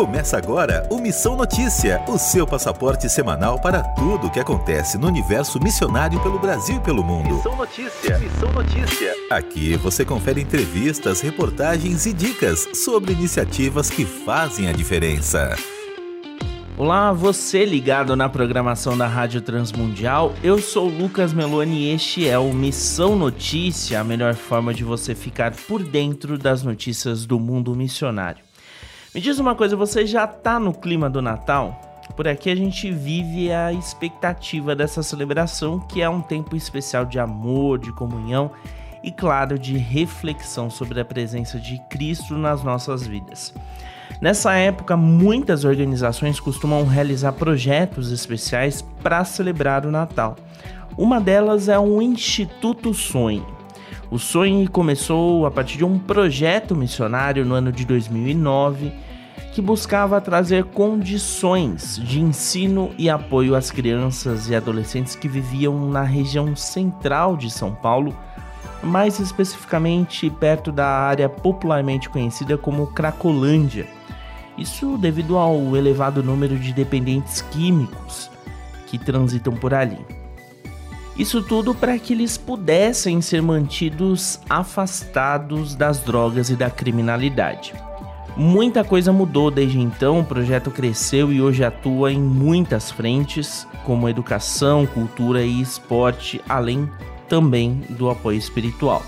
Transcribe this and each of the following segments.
Começa agora o Missão Notícia, o seu passaporte semanal para tudo o que acontece no universo missionário pelo Brasil e pelo mundo. Missão Notícia, Missão Notícia. Aqui você confere entrevistas, reportagens e dicas sobre iniciativas que fazem a diferença. Olá, você ligado na programação da Rádio Transmundial. Eu sou Lucas Meloni e este é o Missão Notícia, a melhor forma de você ficar por dentro das notícias do mundo missionário. Me diz uma coisa, você já tá no clima do Natal? Por aqui a gente vive a expectativa dessa celebração, que é um tempo especial de amor, de comunhão e, claro, de reflexão sobre a presença de Cristo nas nossas vidas. Nessa época, muitas organizações costumam realizar projetos especiais para celebrar o Natal. Uma delas é o Instituto Sonho. O Sonho começou a partir de um projeto missionário no ano de 2009 que buscava trazer condições de ensino e apoio às crianças e adolescentes que viviam na região central de São Paulo, mais especificamente perto da área popularmente conhecida como Cracolândia. Isso devido ao elevado número de dependentes químicos que transitam por ali. Isso tudo para que eles pudessem ser mantidos afastados das drogas e da criminalidade. Muita coisa mudou desde então, o projeto cresceu e hoje atua em muitas frentes, como educação, cultura e esporte, além também do apoio espiritual.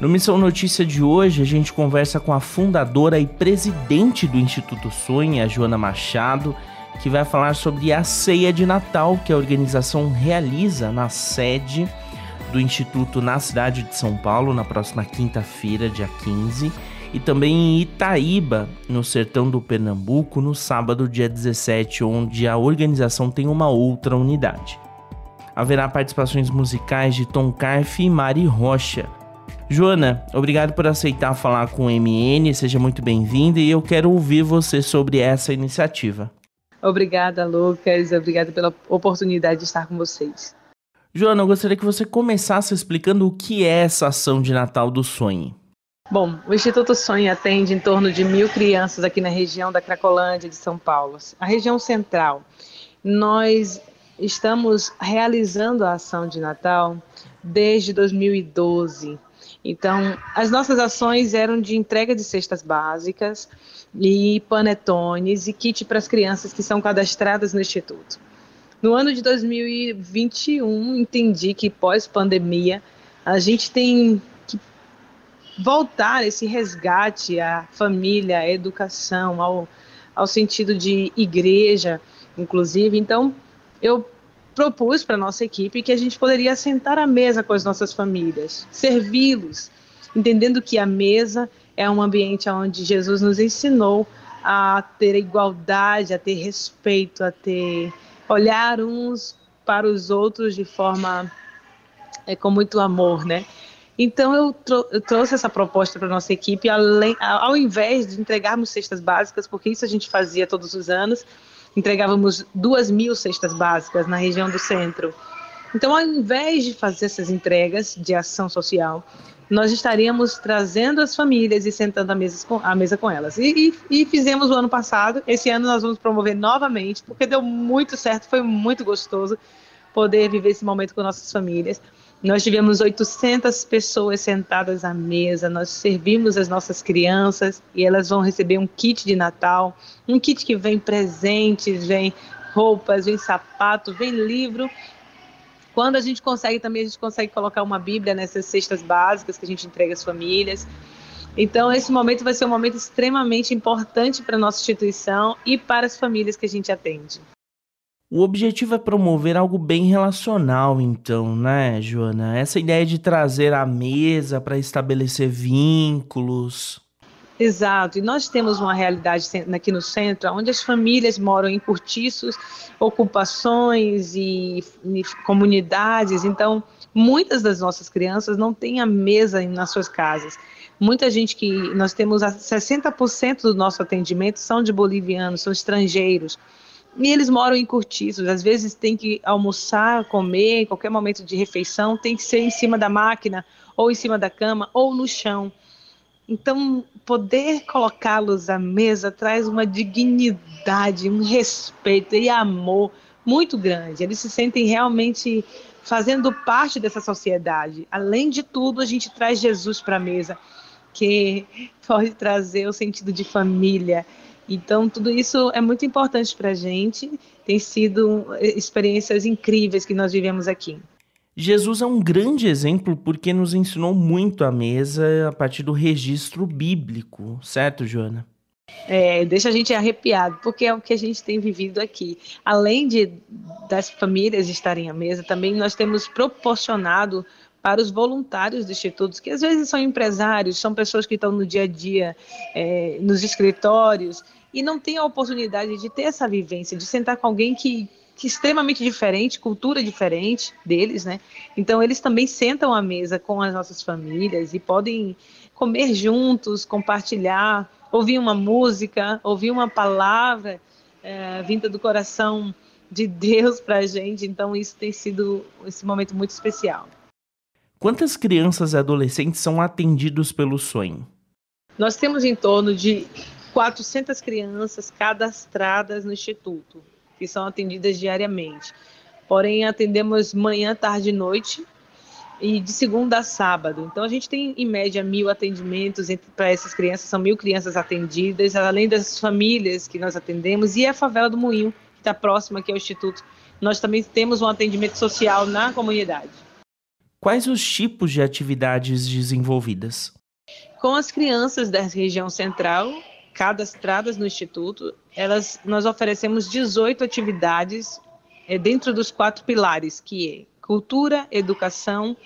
No Missão Notícia de hoje, a gente conversa com a fundadora e presidente do Instituto Sonha, Joana Machado, que vai falar sobre a ceia de Natal que a organização realiza na sede do Instituto na cidade de São Paulo na próxima quinta-feira, dia 15 e também em Itaíba, no sertão do Pernambuco, no sábado, dia 17, onde a organização tem uma outra unidade. Haverá participações musicais de Tom Carf e Mari Rocha. Joana, obrigado por aceitar falar com o MN, seja muito bem-vinda e eu quero ouvir você sobre essa iniciativa. Obrigada, Lucas, obrigada pela oportunidade de estar com vocês. Joana, eu gostaria que você começasse explicando o que é essa ação de Natal do Sonho. Bom, o Instituto Sonho atende em torno de mil crianças aqui na região da Cracolândia de São Paulo, a região central. Nós estamos realizando a ação de Natal desde 2012. Então, as nossas ações eram de entrega de cestas básicas e panetones e kit para as crianças que são cadastradas no Instituto. No ano de 2021, entendi que pós-pandemia, a gente tem voltar esse resgate à família, à educação, ao, ao sentido de igreja, inclusive. Então, eu propus para nossa equipe que a gente poderia sentar à mesa com as nossas famílias, servi-los, entendendo que a mesa é um ambiente onde Jesus nos ensinou a ter igualdade, a ter respeito, a ter olhar uns para os outros de forma é, com muito amor, né? Então eu, trou eu trouxe essa proposta para nossa equipe, além, ao invés de entregarmos cestas básicas, porque isso a gente fazia todos os anos, entregávamos duas mil cestas básicas na região do centro. Então, ao invés de fazer essas entregas de ação social, nós estaríamos trazendo as famílias e sentando à mesa com, mesa com elas. E, e, e, fizemos o ano passado, esse ano nós vamos promover novamente, porque deu muito certo, foi muito gostoso poder viver esse momento com nossas famílias. Nós tivemos 800 pessoas sentadas à mesa, nós servimos as nossas crianças e elas vão receber um kit de Natal, um kit que vem presentes, vem roupas, vem sapato, vem livro. Quando a gente consegue também, a gente consegue colocar uma Bíblia nessas cestas básicas que a gente entrega às famílias. Então, esse momento vai ser um momento extremamente importante para a nossa instituição e para as famílias que a gente atende. O objetivo é promover algo bem relacional, então, né, Joana? Essa ideia de trazer a mesa para estabelecer vínculos. Exato, e nós temos uma realidade aqui no centro, onde as famílias moram em cortiços, ocupações e, e comunidades, então muitas das nossas crianças não têm a mesa nas suas casas. Muita gente que nós temos 60% do nosso atendimento são de bolivianos, são estrangeiros. E eles moram em cortiços, às vezes tem que almoçar, comer, qualquer momento de refeição tem que ser em cima da máquina, ou em cima da cama, ou no chão. Então, poder colocá-los à mesa traz uma dignidade, um respeito e amor muito grande. Eles se sentem realmente fazendo parte dessa sociedade. Além de tudo, a gente traz Jesus para a mesa, que pode trazer o sentido de família. Então, tudo isso é muito importante para a gente. Tem sido experiências incríveis que nós vivemos aqui. Jesus é um grande exemplo porque nos ensinou muito à mesa a partir do registro bíblico, certo, Joana? É, deixa a gente arrepiado, porque é o que a gente tem vivido aqui. Além de das famílias estarem à mesa, também nós temos proporcionado para os voluntários do Instituto, que às vezes são empresários, são pessoas que estão no dia a dia, é, nos escritórios, e não têm a oportunidade de ter essa vivência, de sentar com alguém que, que é extremamente diferente, cultura diferente deles, né? Então eles também sentam à mesa com as nossas famílias e podem comer juntos, compartilhar, ouvir uma música, ouvir uma palavra é, vinda do coração de Deus para a gente. Então isso tem sido esse momento muito especial. Quantas crianças e adolescentes são atendidos pelo sonho? Nós temos em torno de 400 crianças cadastradas no Instituto que são atendidas diariamente. Porém, atendemos manhã, tarde e noite e de segunda a sábado. Então, a gente tem, em média, mil atendimentos para essas crianças, são mil crianças atendidas, além das famílias que nós atendemos, e a favela do Moinho, que está próxima aqui ao Instituto. Nós também temos um atendimento social na comunidade. Quais os tipos de atividades desenvolvidas? Com as crianças da região central, cadastradas no Instituto, elas, nós oferecemos 18 atividades é, dentro dos quatro pilares, que é cultura, educação,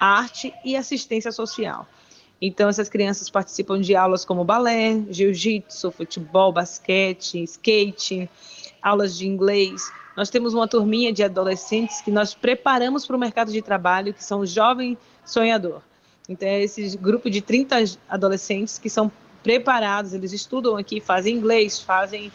arte e assistência social. Então, essas crianças participam de aulas como balé, jiu-jitsu, futebol, basquete, skate, aulas de inglês. Nós temos uma turminha de adolescentes que nós preparamos para o mercado de trabalho, que são o Jovem Sonhador. Então, é esse grupo de 30 adolescentes que são preparados, eles estudam aqui, fazem inglês, fazem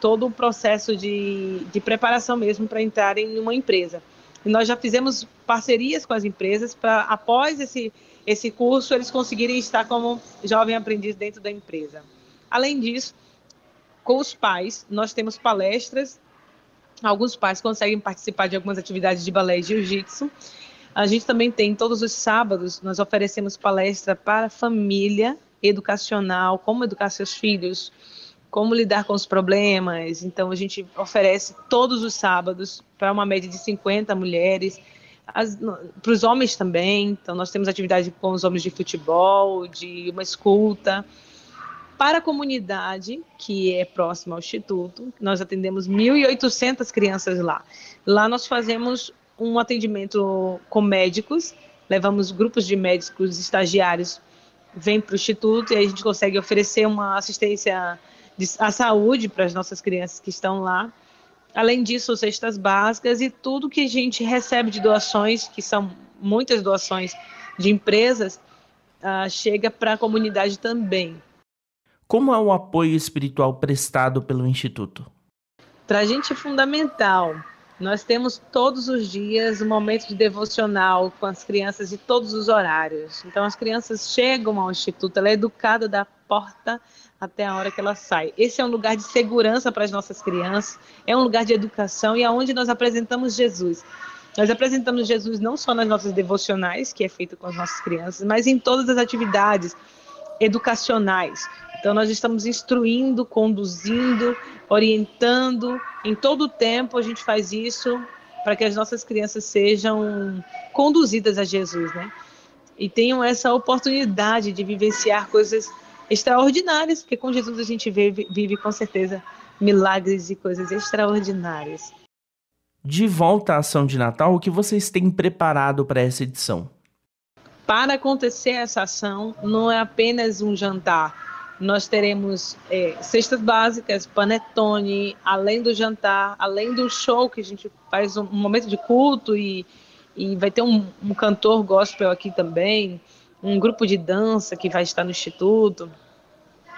todo o processo de, de preparação mesmo para entrarem em uma empresa. E nós já fizemos parcerias com as empresas para, após esse, esse curso, eles conseguirem estar como jovem aprendiz dentro da empresa. Além disso, com os pais, nós temos palestras. Alguns pais conseguem participar de algumas atividades de balé e jiu-jitsu. A gente também tem, todos os sábados, nós oferecemos palestra para família educacional, como educar seus filhos, como lidar com os problemas. Então, a gente oferece todos os sábados para uma média de 50 mulheres, para os homens também. Então, nós temos atividade com os homens de futebol, de uma escuta. Para a comunidade, que é próxima ao Instituto, nós atendemos 1.800 crianças lá. Lá nós fazemos um atendimento com médicos, levamos grupos de médicos estagiários vem para o Instituto e a gente consegue oferecer uma assistência à saúde para as nossas crianças que estão lá. Além disso, cestas básicas e tudo que a gente recebe de doações, que são muitas doações de empresas, uh, chega para a comunidade também. Como é o apoio espiritual prestado pelo Instituto? Para a gente é fundamental. Nós temos todos os dias um momento de devocional com as crianças de todos os horários. Então, as crianças chegam ao instituto, ela é educada da porta até a hora que ela sai. Esse é um lugar de segurança para as nossas crianças, é um lugar de educação e é onde nós apresentamos Jesus. Nós apresentamos Jesus não só nas nossas devocionais, que é feito com as nossas crianças, mas em todas as atividades educacionais. Então, nós estamos instruindo, conduzindo, orientando. Em todo o tempo, a gente faz isso para que as nossas crianças sejam conduzidas a Jesus, né? E tenham essa oportunidade de vivenciar coisas extraordinárias, porque com Jesus a gente vive, vive com certeza milagres e coisas extraordinárias. De volta à ação de Natal, o que vocês têm preparado para essa edição? Para acontecer essa ação, não é apenas um jantar, nós teremos é, cestas básicas, panetone, além do jantar, além do show que a gente faz um, um momento de culto e, e vai ter um, um, cantor gospel aqui também, um grupo de dança que vai estar no instituto.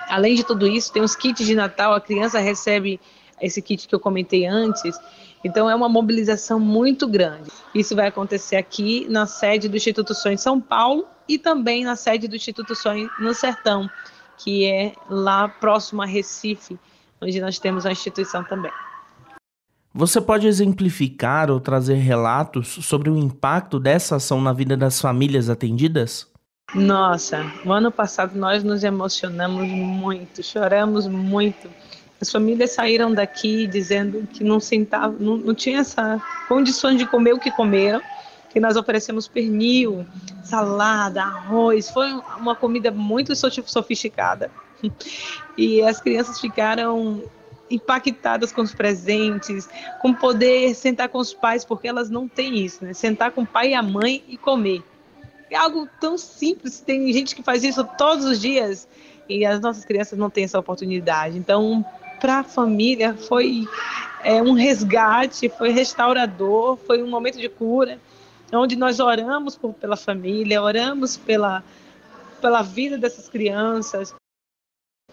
Além de tudo isso, tem os kits de Natal, a criança recebe esse kit que eu comentei antes. Então é uma mobilização muito grande. Isso vai acontecer aqui na sede do Instituto Sonho em São Paulo e também na sede do Instituto Sonho no Sertão, que é lá próximo a Recife, onde nós temos a instituição também. Você pode exemplificar ou trazer relatos sobre o impacto dessa ação na vida das famílias atendidas? Nossa, no ano passado nós nos emocionamos muito, choramos muito. As famílias saíram daqui dizendo que não sentavam, não, não tinha essa condições de comer o que comeram, que nós oferecemos pernil, salada, arroz, foi uma comida muito sofisticada. E as crianças ficaram impactadas com os presentes, com poder sentar com os pais, porque elas não têm isso, né? Sentar com o pai e a mãe e comer. É algo tão simples, tem gente que faz isso todos os dias e as nossas crianças não têm essa oportunidade. Então, para a família foi é, um resgate, foi restaurador, foi um momento de cura, onde nós oramos por, pela família, oramos pela, pela vida dessas crianças,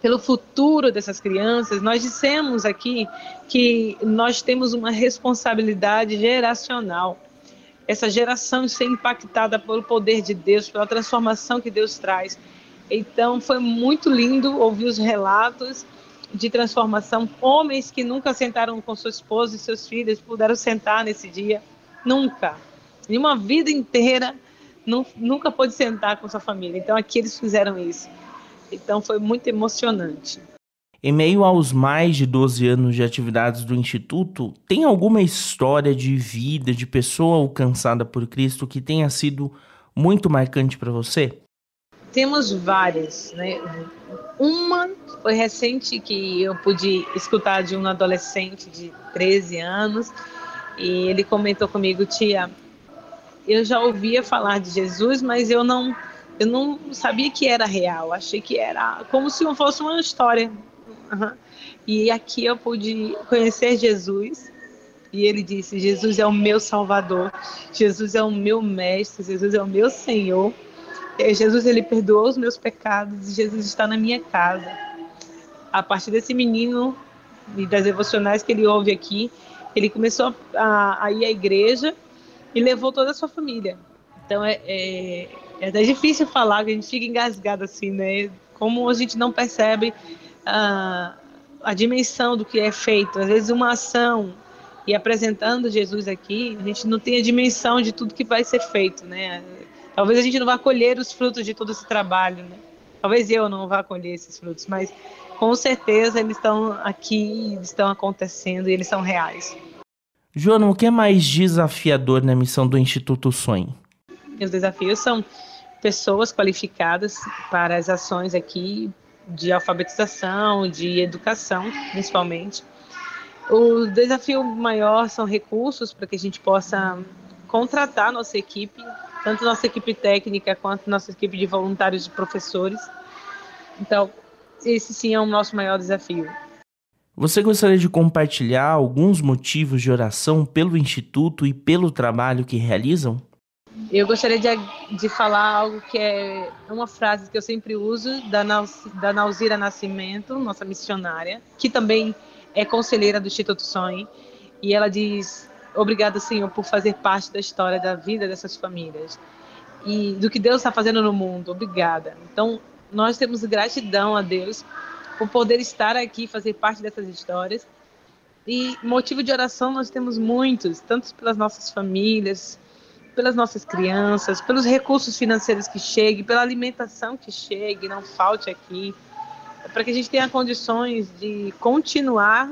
pelo futuro dessas crianças. Nós dissemos aqui que nós temos uma responsabilidade geracional. Essa geração ser impactada pelo poder de Deus, pela transformação que Deus traz. Então foi muito lindo ouvir os relatos de transformação. Homens que nunca sentaram com sua esposa e seus filhos puderam sentar nesse dia. Nunca. Em uma vida inteira, nunca pôde sentar com sua família. Então aqui eles fizeram isso. Então foi muito emocionante. Em meio aos mais de 12 anos de atividades do Instituto, tem alguma história de vida, de pessoa alcançada por Cristo que tenha sido muito marcante para você? Temos várias, né? Uma foi recente que eu pude escutar de um adolescente de 13 anos e ele comentou comigo, tia, eu já ouvia falar de Jesus, mas eu não eu não sabia que era real, achei que era como se fosse uma história. Uhum. E aqui eu pude conhecer Jesus e ele disse: Jesus é o meu Salvador, Jesus é o meu Mestre, Jesus é o meu Senhor. Jesus ele perdoou os meus pecados e Jesus está na minha casa. A partir desse menino e das devocionais que ele ouve aqui, ele começou a, a ir à igreja e levou toda a sua família. Então é, é é até difícil falar, que a gente fica engasgado assim, né? Como a gente não percebe a, a dimensão do que é feito. Às vezes uma ação e apresentando Jesus aqui, a gente não tem a dimensão de tudo que vai ser feito, né? Talvez a gente não vá colher os frutos de todo esse trabalho, né? Talvez eu não vá colher esses frutos, mas com certeza eles estão aqui, estão acontecendo e eles são reais. Joana, o que é mais desafiador na missão do Instituto Sonho? Os desafios são pessoas qualificadas para as ações aqui de alfabetização, de educação, principalmente. O desafio maior são recursos para que a gente possa contratar nossa equipe, tanto nossa equipe técnica quanto nossa equipe de voluntários e professores. Então, esse sim é o nosso maior desafio. Você gostaria de compartilhar alguns motivos de oração pelo Instituto e pelo trabalho que realizam? Eu gostaria de, de falar algo que é uma frase que eu sempre uso da, da Nauzira Nascimento, nossa missionária, que também é conselheira do Instituto Sonho, e ela diz: Obrigada, Senhor, por fazer parte da história da vida dessas famílias e do que Deus está fazendo no mundo. Obrigada. Então, nós temos gratidão a Deus por poder estar aqui, fazer parte dessas histórias. E motivo de oração nós temos muitos, tanto pelas nossas famílias, pelas nossas crianças, pelos recursos financeiros que cheguem, pela alimentação que chegue, não falte aqui, para que a gente tenha condições de continuar,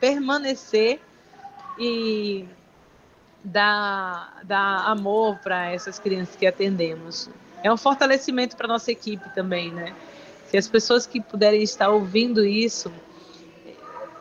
permanecer e dar, dar amor para essas crianças que atendemos. É um fortalecimento para nossa equipe também, né? Se as pessoas que puderem estar ouvindo isso,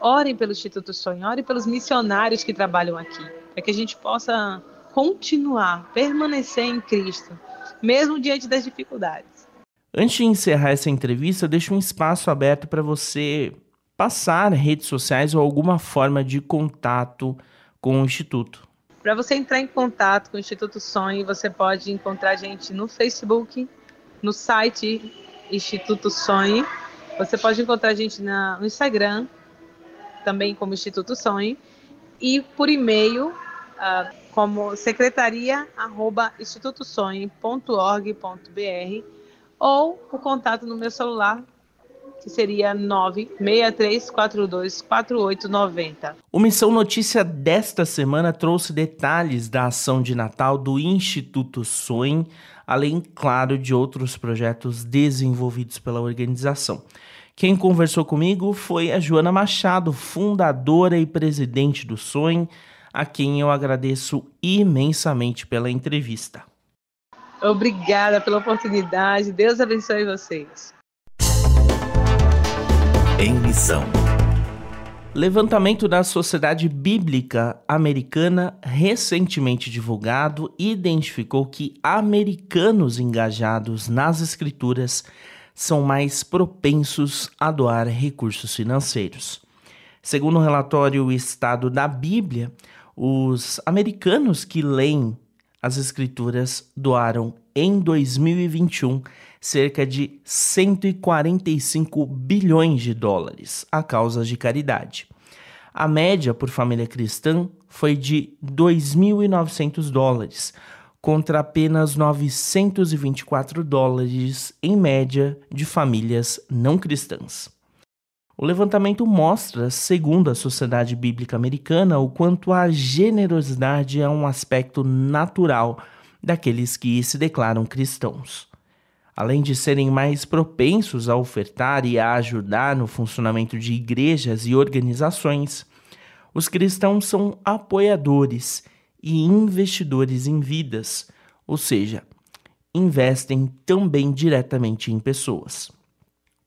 orem pelo Instituto Sonho, orem pelos missionários que trabalham aqui, para que a gente possa continuar, permanecer em Cristo, mesmo diante das dificuldades. Antes de encerrar essa entrevista, deixo um espaço aberto para você passar redes sociais ou alguma forma de contato com o Instituto. Para você entrar em contato com o Instituto Sonho, você pode encontrar a gente no Facebook, no site Instituto Sonho. Você pode encontrar a gente na, no Instagram, também como Instituto Sonho, e por e-mail uh, como secretaria@institutosonho.org.br ou o contato no meu celular que seria 963424890. O Missão Notícia desta semana trouxe detalhes da ação de Natal do Instituto Sonho, além, claro, de outros projetos desenvolvidos pela organização. Quem conversou comigo foi a Joana Machado, fundadora e presidente do Sonho, a quem eu agradeço imensamente pela entrevista. Obrigada pela oportunidade. Deus abençoe vocês. Em missão. Levantamento da Sociedade Bíblica Americana, recentemente divulgado, identificou que americanos engajados nas escrituras são mais propensos a doar recursos financeiros. Segundo o relatório Estado da Bíblia, os americanos que leem as escrituras doaram em 2021 cerca de 145 bilhões de dólares a causas de caridade. A média por família cristã foi de 2.900 dólares, contra apenas 924 dólares em média de famílias não cristãs. O levantamento mostra, segundo a Sociedade Bíblica Americana, o quanto a generosidade é um aspecto natural daqueles que se declaram cristãos. Além de serem mais propensos a ofertar e a ajudar no funcionamento de igrejas e organizações, os cristãos são apoiadores e investidores em vidas, ou seja, investem também diretamente em pessoas.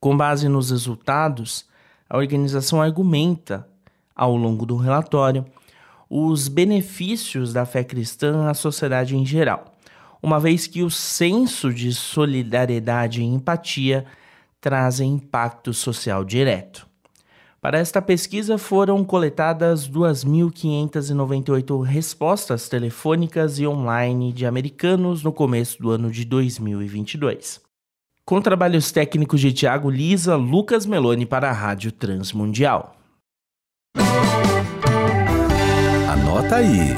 Com base nos resultados, a organização argumenta, ao longo do relatório, os benefícios da fé cristã à sociedade em geral, uma vez que o senso de solidariedade e empatia trazem impacto social direto. Para esta pesquisa foram coletadas 2.598 respostas telefônicas e online de americanos no começo do ano de 2022. Com trabalhos técnicos de Tiago Lisa, Lucas Meloni para a Rádio Transmundial. Anota aí.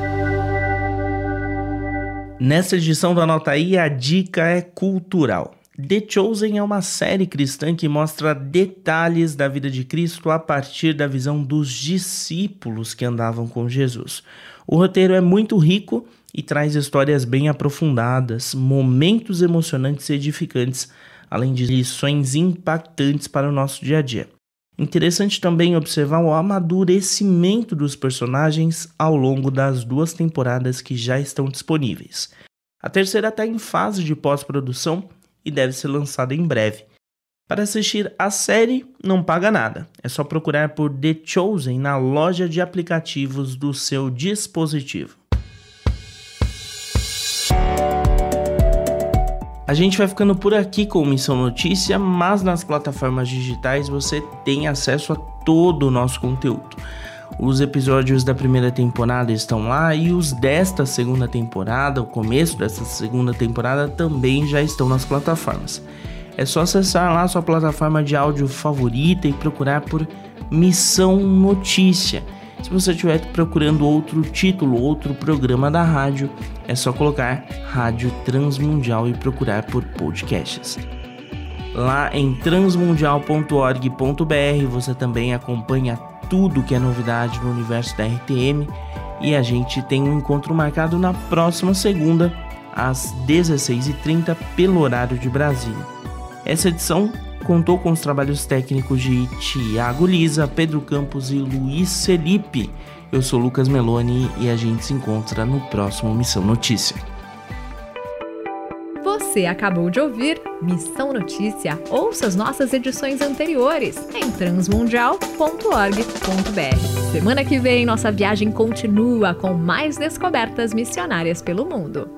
Nesta edição do Anota aí, a dica é cultural. The Chosen é uma série cristã que mostra detalhes da vida de Cristo a partir da visão dos discípulos que andavam com Jesus. O roteiro é muito rico e traz histórias bem aprofundadas, momentos emocionantes e edificantes, além de lições impactantes para o nosso dia a dia. Interessante também observar o amadurecimento dos personagens ao longo das duas temporadas que já estão disponíveis. A terceira está em fase de pós-produção e deve ser lançada em breve. Para assistir a série, não paga nada. É só procurar por The Chosen na loja de aplicativos do seu dispositivo. A gente vai ficando por aqui com Missão Notícia, mas nas plataformas digitais você tem acesso a todo o nosso conteúdo. Os episódios da primeira temporada estão lá e os desta segunda temporada, o começo dessa segunda temporada, também já estão nas plataformas. É só acessar lá sua plataforma de áudio favorita e procurar por Missão Notícia. Se você estiver procurando outro título, outro programa da rádio, é só colocar Rádio Transmundial e procurar por podcasts. Lá em transmundial.org.br você também acompanha tudo que é novidade no universo da RTM e a gente tem um encontro marcado na próxima segunda, às 16h30, pelo horário de Brasília. Essa edição contou com os trabalhos técnicos de Tiago Lisa, Pedro Campos e Luiz Felipe. Eu sou Lucas Meloni e a gente se encontra no próximo Missão Notícia. Você acabou de ouvir Missão Notícia. Ouça as nossas edições anteriores em transmundial.org.br. Semana que vem, nossa viagem continua com mais descobertas missionárias pelo mundo.